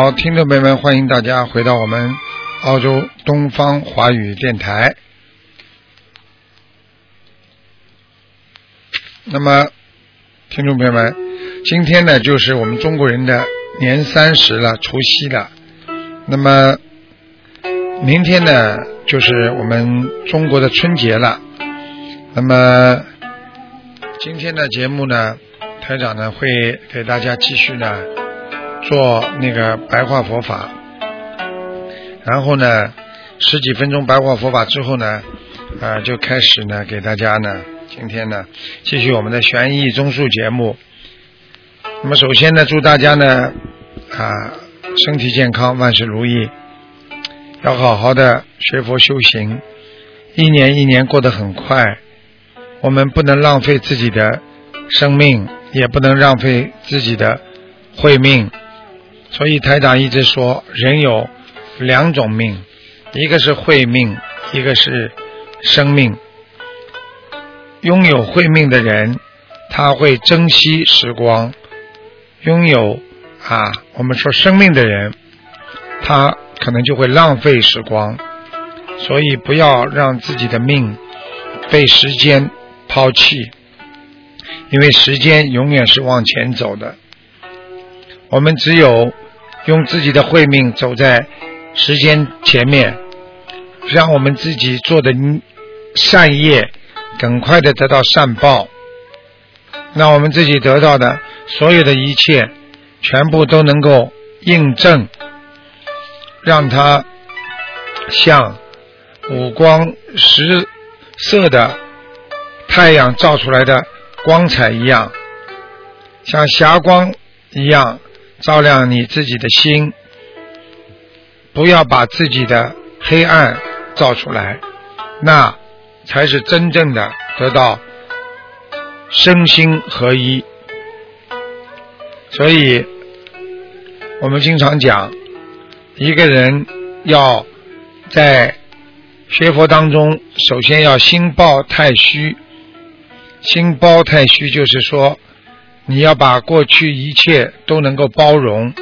好，听众朋友们，欢迎大家回到我们澳洲东方华语电台。那么，听众朋友们，今天呢，就是我们中国人的年三十了，除夕了。那么，明天呢，就是我们中国的春节了。那么，今天的节目呢，台长呢会给大家继续呢做那个白话佛法，然后呢十几分钟白话佛法之后呢，啊就开始呢给大家呢今天呢继续我们的悬疑综述节目。那么首先呢，祝大家呢啊身体健康，万事如意，要好好的学佛修行，一年一年过得很快。我们不能浪费自己的生命，也不能浪费自己的慧命。所以台长一直说，人有两种命，一个是慧命，一个是生命。拥有慧命的人，他会珍惜时光；拥有啊，我们说生命的人，他可能就会浪费时光。所以不要让自己的命被时间。抛弃，因为时间永远是往前走的。我们只有用自己的慧命走在时间前面，让我们自己做的善业更快的得到善报，那我们自己得到的所有的一切，全部都能够印证，让它像五光十色的。太阳照出来的光彩一样，像霞光一样照亮你自己的心。不要把自己的黑暗照出来，那才是真正的得到身心合一。所以，我们经常讲，一个人要在学佛当中，首先要心抱太虚。心包太虚，就是说，你要把过去一切都能够包容。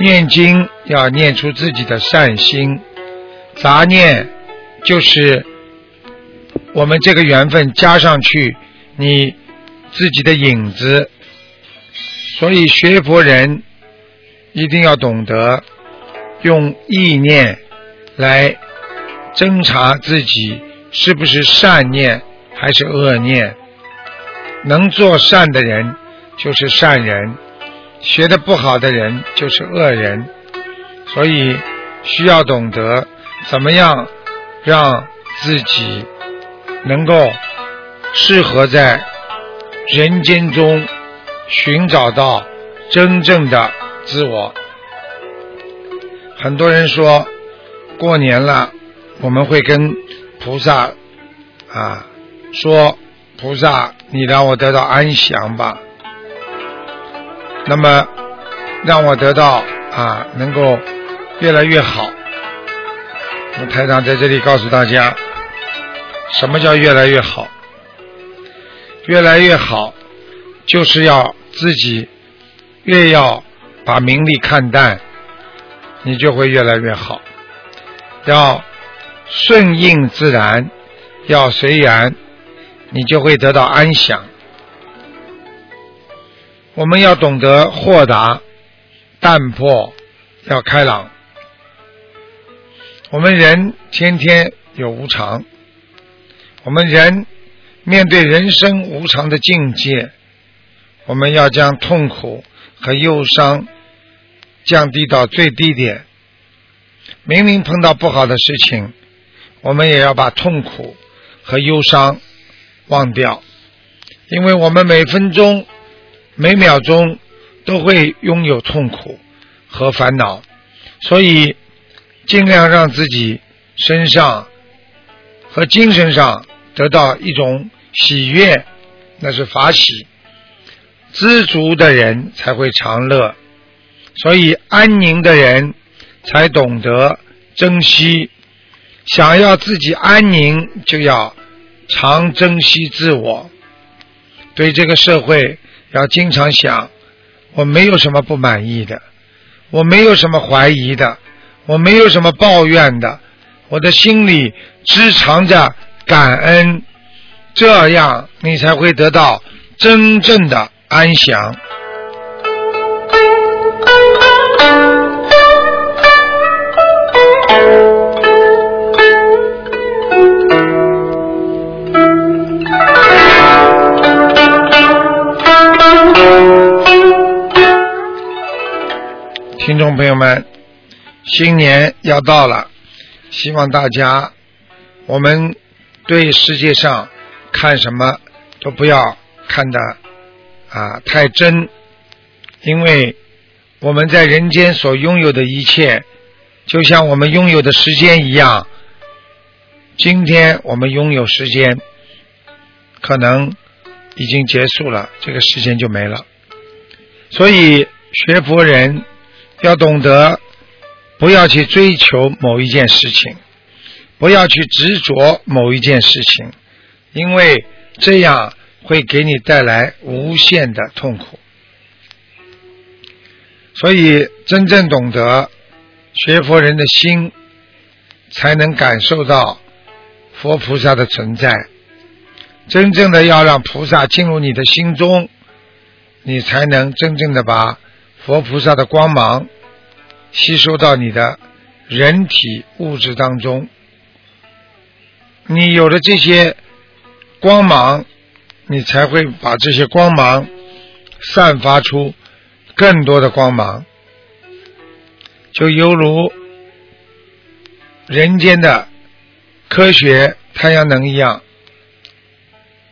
念经要念出自己的善心，杂念就是我们这个缘分加上去你自己的影子。所以学佛人一定要懂得用意念来侦查自己是不是善念。还是恶念，能做善的人就是善人，学的不好的人就是恶人，所以需要懂得怎么样让自己能够适合在人间中寻找到真正的自我。很多人说过年了，我们会跟菩萨啊。说菩萨，你让我得到安详吧。那么让我得到啊，能够越来越好。那台长在这里告诉大家，什么叫越来越好？越来越好，就是要自己越要把名利看淡，你就会越来越好。要顺应自然，要随缘。你就会得到安详。我们要懂得豁达、淡泊，要开朗。我们人天天有无常，我们人面对人生无常的境界，我们要将痛苦和忧伤降低到最低点。明明碰到不好的事情，我们也要把痛苦和忧伤。忘掉，因为我们每分钟每秒钟都会拥有痛苦和烦恼，所以尽量让自己身上和精神上得到一种喜悦，那是法喜。知足的人才会长乐，所以安宁的人才懂得珍惜。想要自己安宁，就要常珍惜自我。对这个社会要经常想，我没有什么不满意的，我没有什么怀疑的，我没有什么抱怨的，我的心里只藏着感恩，这样你才会得到真正的安详。听众朋友们，新年要到了，希望大家我们对世界上看什么都不要看得啊太真，因为我们在人间所拥有的一切，就像我们拥有的时间一样，今天我们拥有时间，可能已经结束了，这个时间就没了，所以学佛人。要懂得，不要去追求某一件事情，不要去执着某一件事情，因为这样会给你带来无限的痛苦。所以，真正懂得学佛人的心，才能感受到佛菩萨的存在。真正的要让菩萨进入你的心中，你才能真正的把。佛菩萨的光芒吸收到你的人体物质当中，你有了这些光芒，你才会把这些光芒散发出更多的光芒，就犹如人间的科学太阳能一样。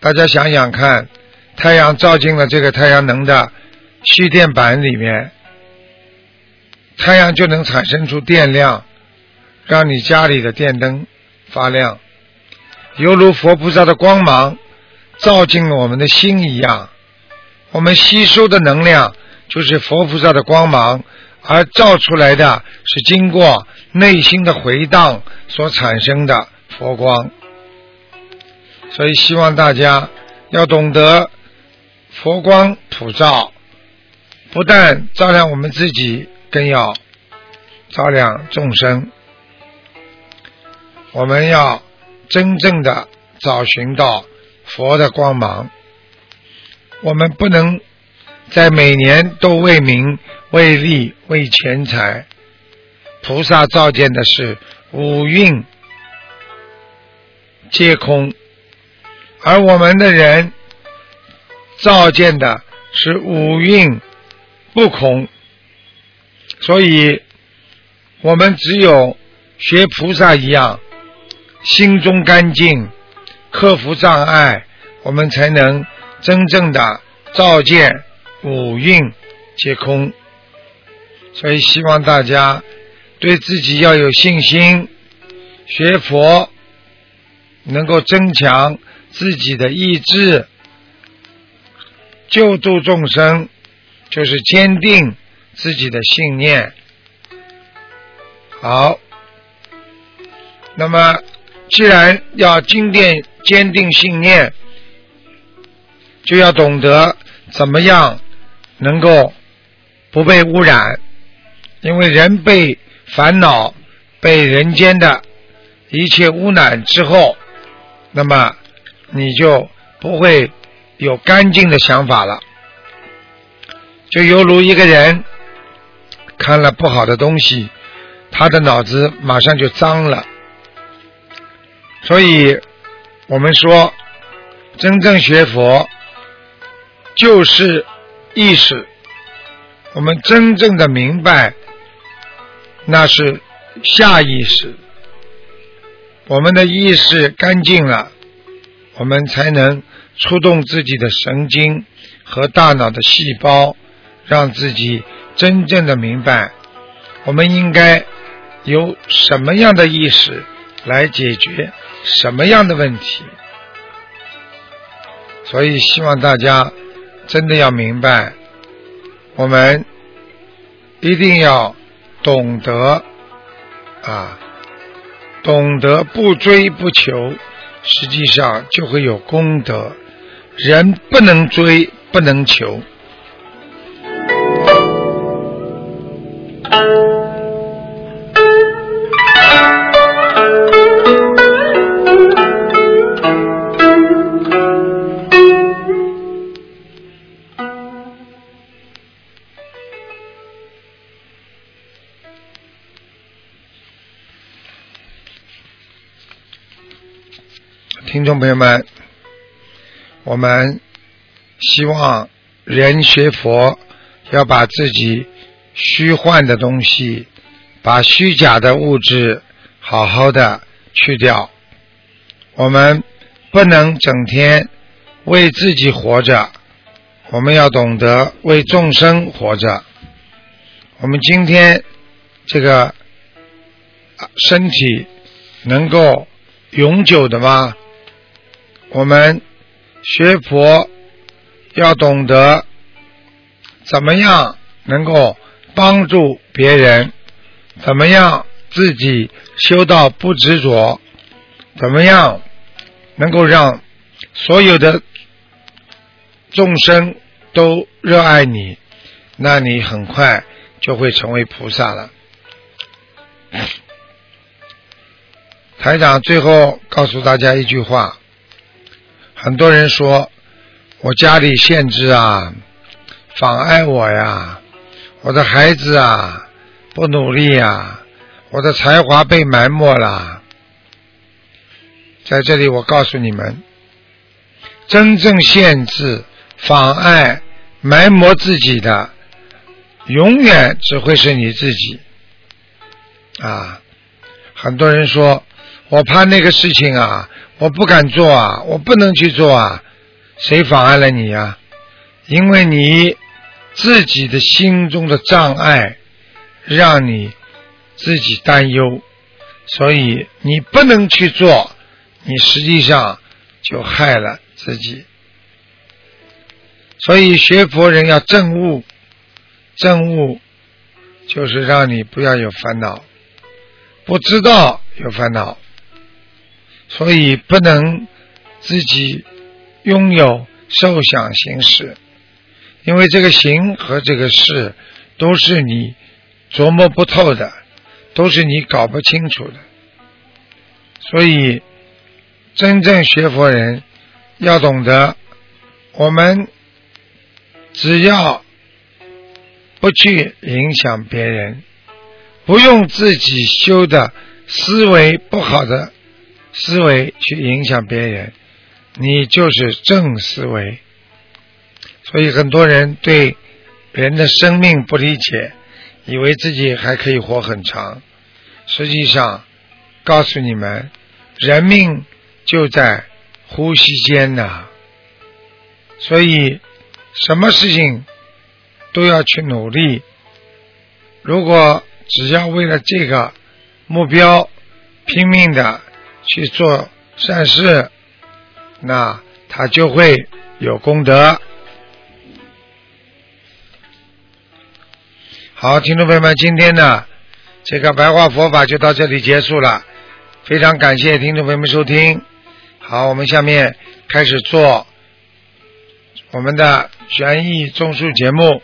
大家想想看，太阳照进了这个太阳能的。蓄电板里面，太阳就能产生出电量，让你家里的电灯发亮，犹如佛菩萨的光芒照进了我们的心一样。我们吸收的能量就是佛菩萨的光芒，而照出来的是经过内心的回荡所产生的佛光。所以希望大家要懂得佛光普照。不但照亮我们自己，更要照亮众生。我们要真正的找寻到佛的光芒。我们不能在每年都为名、为利、为钱财。菩萨造见的是五蕴皆空，而我们的人照见的是五蕴。不空，所以我们只有学菩萨一样，心中干净，克服障碍，我们才能真正的照见五蕴皆空。所以希望大家对自己要有信心，学佛能够增强自己的意志，救度众生。就是坚定自己的信念。好，那么既然要坚定坚定信念，就要懂得怎么样能够不被污染，因为人被烦恼、被人间的一切污染之后，那么你就不会有干净的想法了。就犹如一个人看了不好的东西，他的脑子马上就脏了。所以，我们说，真正学佛就是意识。我们真正的明白，那是下意识。我们的意识干净了，我们才能触动自己的神经。和大脑的细胞，让自己真正的明白，我们应该有什么样的意识来解决什么样的问题。所以，希望大家真的要明白，我们一定要懂得啊，懂得不追不求，实际上就会有功德。人不能追，不能求。听众朋友们，我们希望人学佛要把自己虚幻的东西，把虚假的物质好好的去掉。我们不能整天为自己活着，我们要懂得为众生活着。我们今天这个身体能够永久的吗？我们学佛要懂得怎么样能够帮助别人，怎么样自己修到不执着，怎么样能够让所有的众生都热爱你，那你很快就会成为菩萨了。台长最后告诉大家一句话。很多人说我家里限制啊，妨碍我呀，我的孩子啊不努力呀，我的才华被埋没了。在这里，我告诉你们，真正限制、妨碍、埋没自己的，永远只会是你自己。啊，很多人说我怕那个事情啊。我不敢做啊，我不能去做啊，谁妨碍了你呀？因为你自己的心中的障碍，让你自己担忧，所以你不能去做，你实际上就害了自己。所以学佛人要证悟，证悟就是让你不要有烦恼，不知道有烦恼。所以不能自己拥有受想行识，因为这个行和这个事都是你琢磨不透的，都是你搞不清楚的。所以真正学佛人要懂得，我们只要不去影响别人，不用自己修的思维不好的。思维去影响别人，你就是正思维。所以很多人对人的生命不理解，以为自己还可以活很长。实际上，告诉你们，人命就在呼吸间呐。所以，什么事情都要去努力。如果只要为了这个目标拼命的。去做善事，那他就会有功德。好，听众朋友们，今天呢，这个白话佛法就到这里结束了。非常感谢听众朋友们收听。好，我们下面开始做我们的悬疑综述节目。